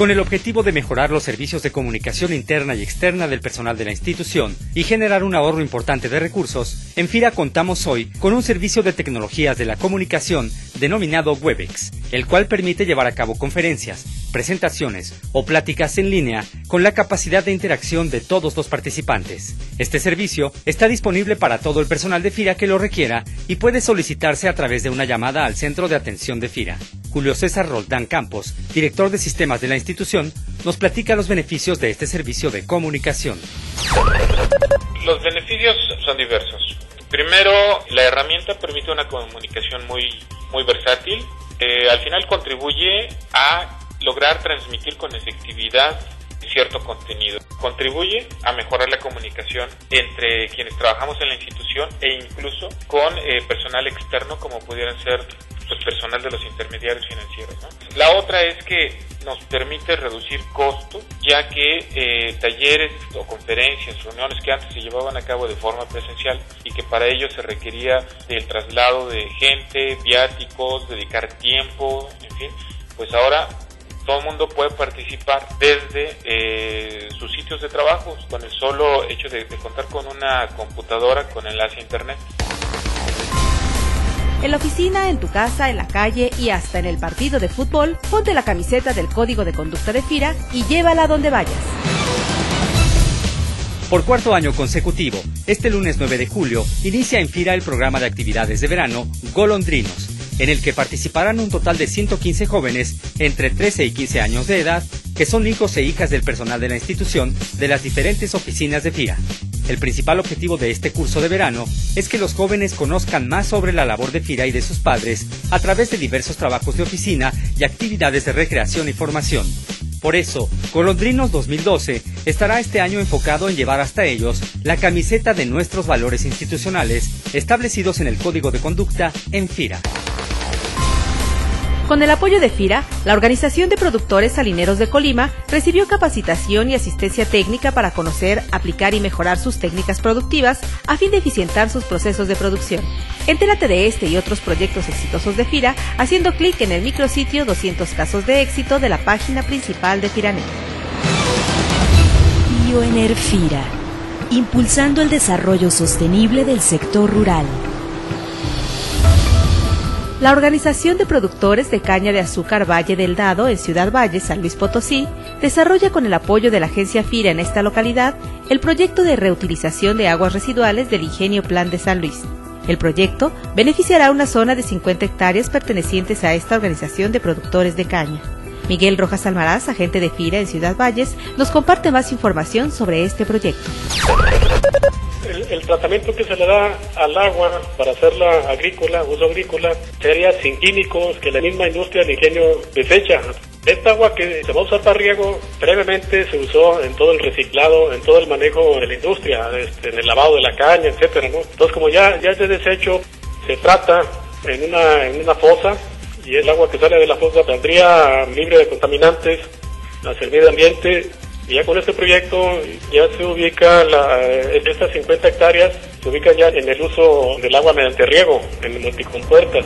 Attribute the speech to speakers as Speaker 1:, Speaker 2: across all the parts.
Speaker 1: Con el objetivo de mejorar los servicios de comunicación interna y externa del personal de la institución y generar un ahorro importante de recursos, en FIRA contamos hoy con un servicio de tecnologías de la comunicación denominado Webex, el cual permite llevar a cabo conferencias, presentaciones o pláticas en línea con la capacidad de interacción de todos los participantes. Este servicio está disponible para todo el personal de FIRA que lo requiera y puede solicitarse a través de una llamada al centro de atención de FIRA. Julio César Roldán Campos, director de sistemas de la institución, nos platica los beneficios de este servicio de comunicación.
Speaker 2: Los beneficios son diversos. Primero, la herramienta permite una comunicación muy, muy versátil. Eh, al final contribuye a lograr transmitir con efectividad cierto contenido. Contribuye a mejorar la comunicación entre quienes trabajamos en la institución e incluso con eh, personal externo como pudieran ser pues, personal de los intermediarios financieros. La otra es que nos permite reducir costos, ya que eh, talleres o conferencias, reuniones que antes se llevaban a cabo de forma presencial y que para ello se requería del traslado de gente, viáticos, dedicar tiempo, en fin, pues ahora todo el mundo puede participar desde eh, sus sitios de trabajo con el solo hecho de, de contar con una computadora con enlace a internet.
Speaker 3: En la oficina, en tu casa, en la calle y hasta en el partido de fútbol, ponte la camiseta del Código de Conducta de FIRA y llévala donde vayas.
Speaker 1: Por cuarto año consecutivo, este lunes 9 de julio, inicia en FIRA el programa de actividades de verano Golondrinos, en el que participarán un total de 115 jóvenes entre 13 y 15 años de edad, que son hijos e hijas del personal de la institución de las diferentes oficinas de FIRA. El principal objetivo de este curso de verano es que los jóvenes conozcan más sobre la labor de FIRA y de sus padres a través de diversos trabajos de oficina y actividades de recreación y formación. Por eso, Golondrinos 2012 estará este año enfocado en llevar hasta ellos la camiseta de nuestros valores institucionales establecidos en el Código de Conducta en FIRA.
Speaker 3: Con el apoyo de FIRA, la Organización de Productores Salineros de Colima recibió capacitación y asistencia técnica para conocer, aplicar y mejorar sus técnicas productivas a fin de eficientar sus procesos de producción. Entérate de este y otros proyectos exitosos de FIRA haciendo clic en el micrositio 200 casos de éxito de la página principal de FIRANET.
Speaker 4: Bioener FIRA, impulsando el desarrollo sostenible del sector rural.
Speaker 3: La Organización de Productores de Caña de Azúcar Valle del Dado en Ciudad Valle, San Luis Potosí, desarrolla con el apoyo de la agencia FIRA en esta localidad el proyecto de reutilización de aguas residuales del Ingenio Plan de San Luis. El proyecto beneficiará una zona de 50 hectáreas pertenecientes a esta organización de productores de caña. Miguel Rojas Almaraz, agente de FIRA en Ciudad Valles, nos comparte más información sobre este proyecto.
Speaker 5: El, el, tratamiento que se le da al agua para hacerla agrícola, uso agrícola, sería sin químicos que la misma industria del ingenio desecha. Esta agua que se va a usar para riego previamente se usó en todo el reciclado, en todo el manejo de la industria, este, en el lavado de la caña, etcétera, ¿no? Entonces como ya, ya es de desecho, se trata en una, en una fosa y el agua que sale de la fosa saldría libre de contaminantes hacia el medio ambiente y ya con este proyecto ya se ubica la, estas 50 hectáreas, se ubican ya en el uso del agua mediante riego, en multicompuertas.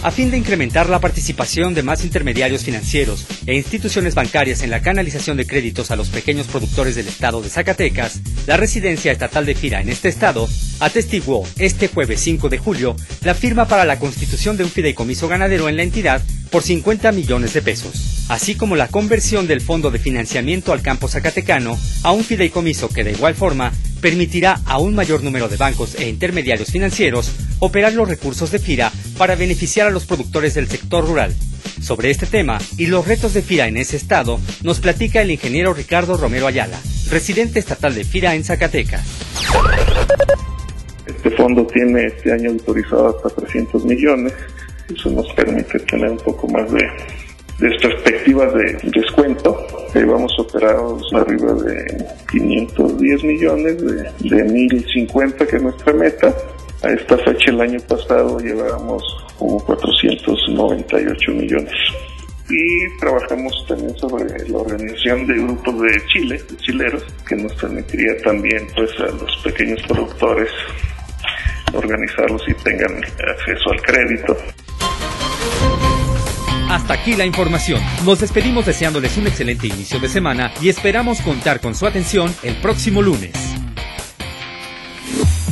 Speaker 1: A fin de incrementar la participación de más intermediarios financieros e instituciones bancarias en la canalización de créditos a los pequeños productores del estado de Zacatecas, la residencia estatal de FIRA en este estado atestiguó este jueves 5 de julio la firma para la constitución de un fideicomiso ganadero en la entidad por 50 millones de pesos, así como la conversión del Fondo de Financiamiento al Campo Zacatecano a un fideicomiso que de igual forma permitirá a un mayor número de bancos e intermediarios financieros operar los recursos de FIRA para beneficiar a los productores del sector rural. Sobre este tema y los retos de FIRA en ese estado, nos platica el ingeniero Ricardo Romero Ayala, residente estatal de FIRA en Zacatecas.
Speaker 6: Este fondo tiene este año autorizado hasta 300 millones. Eso nos permite tener un poco más de, perspectivas de descuento. vamos operados arriba de 510 millones, de, de 1050 que es nuestra meta. A esta fecha el año pasado llevábamos como 498 millones y trabajamos también sobre la organización de grupos de Chile, de chileros, que nos permitiría también pues a los pequeños productores organizarlos y tengan acceso al crédito.
Speaker 1: Hasta aquí la información. Nos despedimos deseándoles un excelente inicio de semana y esperamos contar con su atención el próximo lunes.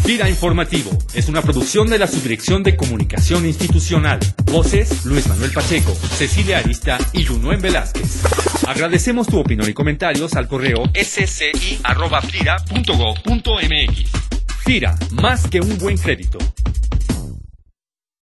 Speaker 1: Vira Informativo es una producción de la Subdirección de Comunicación Institucional. Voces Luis Manuel Pacheco, Cecilia Arista y Junuen Velázquez. Agradecemos tu opinión y comentarios al correo sci.fira.go.mx. FIRA, más que un buen crédito.